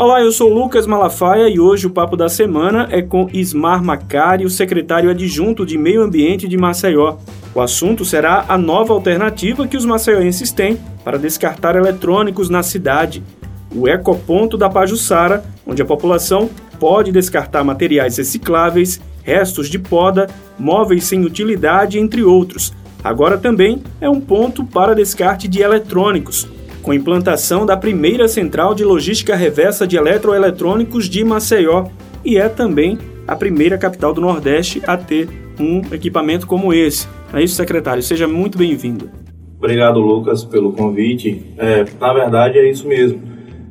Olá, eu sou Lucas Malafaia e hoje o papo da semana é com Ismar Macari, o secretário adjunto de Meio Ambiente de Maceió. O assunto será a nova alternativa que os maceioenses têm para descartar eletrônicos na cidade, o Ecoponto da Pajuçara, onde a população pode descartar materiais recicláveis, restos de poda, móveis sem utilidade, entre outros. Agora também é um ponto para descarte de eletrônicos com implantação da primeira central de logística reversa de eletroeletrônicos de Maceió e é também a primeira capital do Nordeste a ter um equipamento como esse. É isso, secretário. Seja muito bem-vindo. Obrigado, Lucas, pelo convite. É, na verdade, é isso mesmo.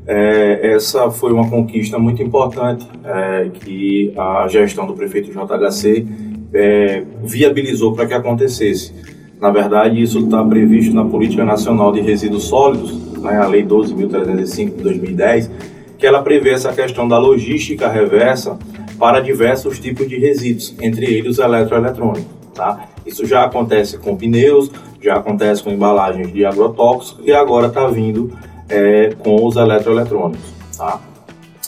É, essa foi uma conquista muito importante é, que a gestão do prefeito JHC é, viabilizou para que acontecesse. Na verdade, isso está previsto na Política Nacional de Resíduos Sólidos, né, a Lei 12.305 de 2010, que ela prevê essa questão da logística reversa para diversos tipos de resíduos, entre eles os eletroeletrônicos. Tá? Isso já acontece com pneus, já acontece com embalagens de agrotóxicos e agora está vindo é, com os eletroeletrônicos. Tá?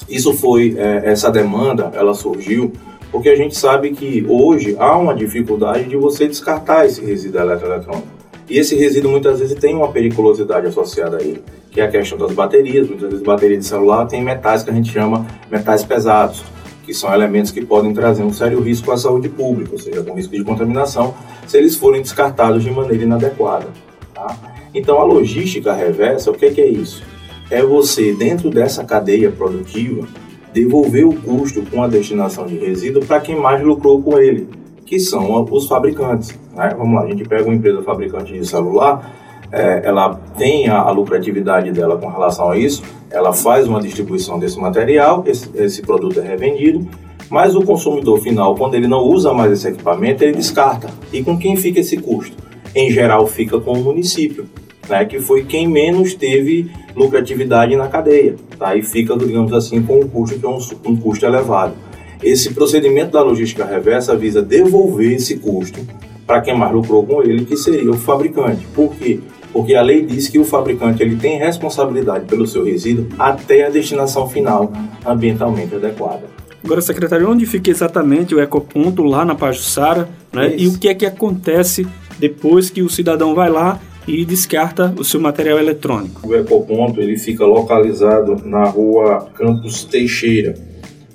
Isso foi, é, essa demanda, ela surgiu porque a gente sabe que hoje há uma dificuldade de você descartar esse resíduo eletroeletrônico. E esse resíduo muitas vezes tem uma periculosidade associada a ele, que é a questão das baterias. Muitas vezes bateria de celular tem metais que a gente chama metais pesados, que são elementos que podem trazer um sério risco à saúde pública, ou seja, com risco de contaminação, se eles forem descartados de maneira inadequada. Tá? Então a logística reversa, o que é, que é isso? É você, dentro dessa cadeia produtiva, devolver o custo com a destinação de resíduo para quem mais lucrou com ele que são os fabricantes. Né? Vamos lá, a gente pega uma empresa fabricante de celular, é, ela tem a, a, lucratividade dela com relação a isso, ela faz uma distribuição desse material, esse, esse produto é revendido, mas o consumidor final, quando ele não usa mais esse equipamento, ele descarta. E com quem fica esse custo? Em geral, fica com o município, né, que foi quem menos teve lucratividade na cadeia. Tá? E fica, digamos assim, com um custo que é um, um custo elevado. Esse procedimento da logística reversa visa devolver esse custo para quem mais lucrou com ele, que seria o fabricante. Por quê? Porque a lei diz que o fabricante ele tem responsabilidade pelo seu resíduo até a destinação final ambientalmente adequada. Agora, secretário, onde fica exatamente o ecoponto lá na Pajuçara, né? E o que é que acontece depois que o cidadão vai lá e descarta o seu material eletrônico? O ecoponto ele fica localizado na rua Campos Teixeira,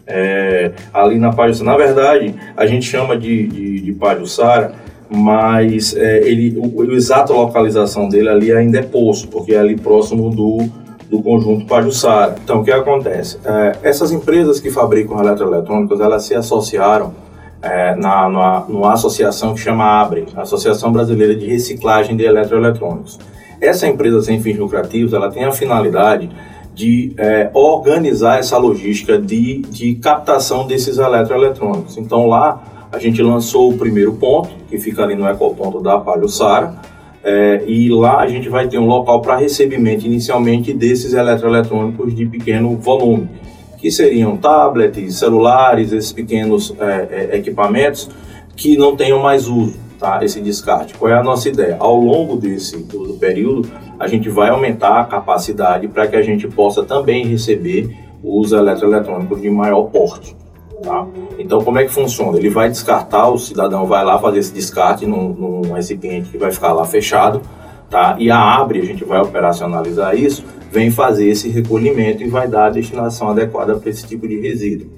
é, ali na Pajussara. Na verdade, a gente chama de, de, de Pajussara, mas é, ele, o, a exata localização dele ali ainda é Poço, porque é ali próximo do, do conjunto Pajussara. Então, o que acontece? É, essas empresas que fabricam eletroeletrônicos, elas se associaram é, na, na, numa associação que chama ABRE, Associação Brasileira de Reciclagem de Eletroeletrônicos. Essa empresa sem fins lucrativos, ela tem a finalidade de é, organizar essa logística de, de captação desses eletroeletrônicos. Então lá a gente lançou o primeiro ponto, que fica ali no ecoponto da Pajussara, é, e lá a gente vai ter um local para recebimento inicialmente desses eletroeletrônicos de pequeno volume, que seriam tablets, celulares, esses pequenos é, é equipamentos que não tenham mais uso tá, esse descarte. Qual é a nossa ideia? Ao longo desse do, do período, a gente vai aumentar a capacidade para que a gente possa também receber os eletroeletrônicos de maior porte. Tá? Então, como é que funciona? Ele vai descartar, o cidadão vai lá fazer esse descarte num, num recipiente que vai ficar lá fechado, tá? e a Abre, a gente vai operacionalizar isso, vem fazer esse recolhimento e vai dar a destinação adequada para esse tipo de resíduo.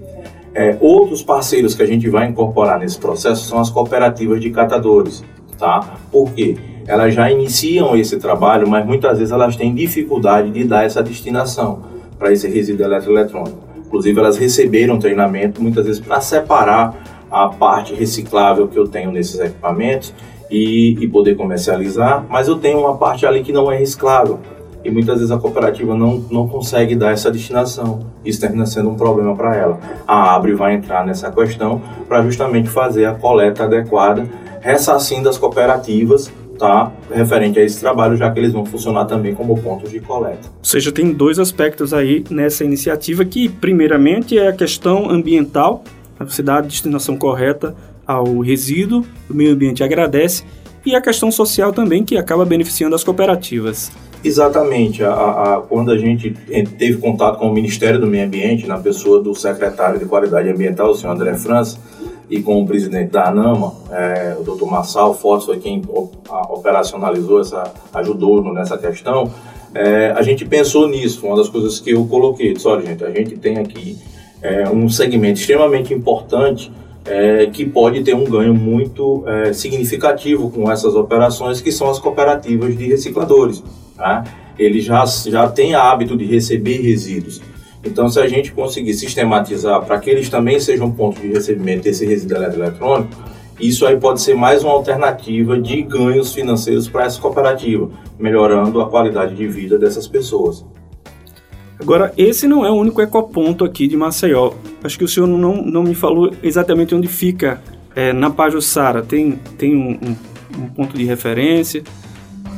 É, outros parceiros que a gente vai incorporar nesse processo são as cooperativas de catadores, tá? Por quê? Elas já iniciam esse trabalho, mas muitas vezes elas têm dificuldade de dar essa destinação para esse resíduo eletroeletrônico. Inclusive, elas receberam treinamento muitas vezes para separar a parte reciclável que eu tenho nesses equipamentos e, e poder comercializar, mas eu tenho uma parte ali que não é reciclável e muitas vezes a cooperativa não, não consegue dar essa destinação. Isso termina sendo um problema para ela. A Abre vai entrar nessa questão para justamente fazer a coleta adequada, ressarcindo as cooperativas tá, referente a esse trabalho, já que eles vão funcionar também como pontos de coleta. Ou seja, tem dois aspectos aí nessa iniciativa que, primeiramente, é a questão ambiental, você dá a destinação correta ao resíduo, o meio ambiente agradece, e a questão social também, que acaba beneficiando as cooperativas. Exatamente. A, a, quando a gente teve contato com o Ministério do Meio Ambiente, na pessoa do secretário de Qualidade Ambiental, o senhor André França, e com o presidente da ANAMA, é, o doutor Marçal Fotos, foi quem operacionalizou, essa, ajudou nessa questão, é, a gente pensou nisso, foi uma das coisas que eu coloquei. Disse, olha, gente, a gente tem aqui é, um segmento extremamente importante é, que pode ter um ganho muito é, significativo com essas operações, que são as cooperativas de recicladores. Tá? Eles já, já têm hábito de receber resíduos. Então, se a gente conseguir sistematizar para que eles também sejam ponto de recebimento desse resíduo eletrônico, isso aí pode ser mais uma alternativa de ganhos financeiros para essa cooperativa, melhorando a qualidade de vida dessas pessoas. Agora, esse não é o único ecoponto aqui de Maceió. Acho que o senhor não, não me falou exatamente onde fica é, na Pajussara. Tem, tem um, um, um, ponto de referência?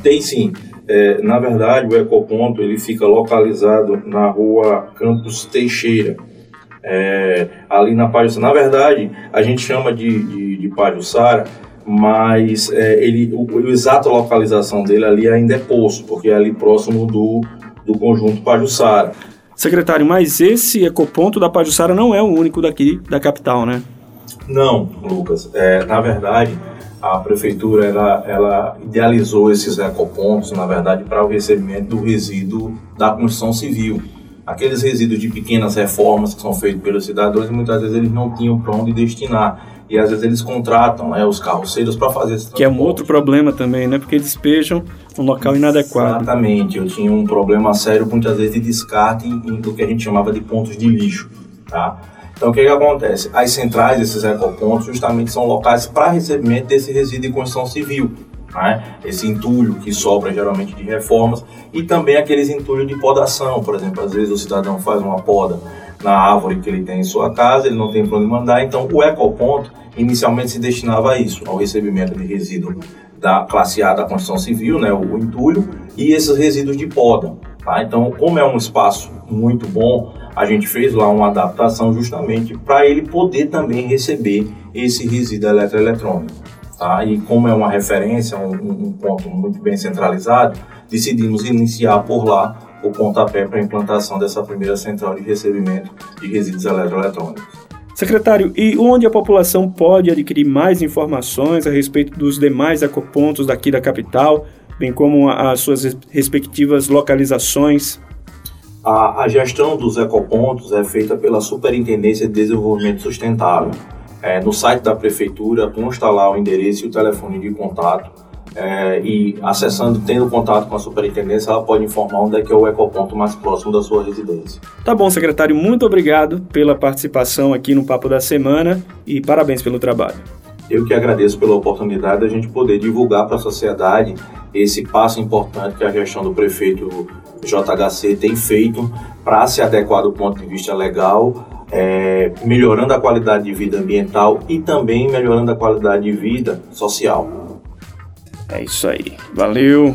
Tem sim. É, na verdade, o ecoponto ele fica localizado na rua Campos Teixeira, é, ali na Pajussara. Na verdade, a gente chama de, de, de Pajussara, mas é, ele, o, o exata localização dele ali ainda é Poço, porque é ali próximo do do conjunto Pajussara. Secretário, mas esse ecoponto da Pajussara não é o único daqui da capital, né? Não, Lucas. É, na verdade, a prefeitura ela, ela idealizou esses ecopontos, na verdade, para o recebimento do resíduo da construção civil. Aqueles resíduos de pequenas reformas que são feitos pelos cidadãos, muitas vezes eles não tinham para onde destinar e às vezes eles contratam né, os carroceiros para fazer esse Que é um outro problema também, né? Porque despejam um local inadequado. Exatamente. Eu tinha um problema sério muitas vezes de descarte em, em, do que a gente chamava de pontos de lixo, tá? Então, o que, que acontece? As centrais desses ecopontos justamente são locais para recebimento desse resíduo de construção civil, né? esse entulho que sobra geralmente de reformas e também aqueles entulhos de podação, por exemplo, às vezes o cidadão faz uma poda na árvore que ele tem em sua casa, ele não tem para onde mandar, então o ecoponto inicialmente se destinava a isso, ao recebimento de resíduo da classe A da construção civil, né, o entulho, e esses resíduos de poda. Tá? Então, como é um espaço muito bom, a gente fez lá uma adaptação justamente para ele poder também receber esse resíduo eletroeletrônico. Tá? E como é uma referência, um, um ponto muito bem centralizado, decidimos iniciar por lá o pontapé para a implantação dessa primeira central de recebimento de resíduos eletroeletrônicos. Secretário, e onde a população pode adquirir mais informações a respeito dos demais ecopontos daqui da capital, bem como as suas respectivas localizações? A, a gestão dos ecopontos é feita pela Superintendência de Desenvolvimento Sustentável. É, no site da Prefeitura consta lá o endereço e o telefone de contato é, e acessando, tendo contato com a superintendência, ela pode informar onde é que é o ecoponto mais próximo da sua residência. Tá bom, secretário, muito obrigado pela participação aqui no Papo da Semana e parabéns pelo trabalho. Eu que agradeço pela oportunidade da gente poder divulgar para a sociedade esse passo importante que a gestão do prefeito JHC tem feito para se adequar do ponto de vista legal, é, melhorando a qualidade de vida ambiental e também melhorando a qualidade de vida social. É isso aí. Valeu.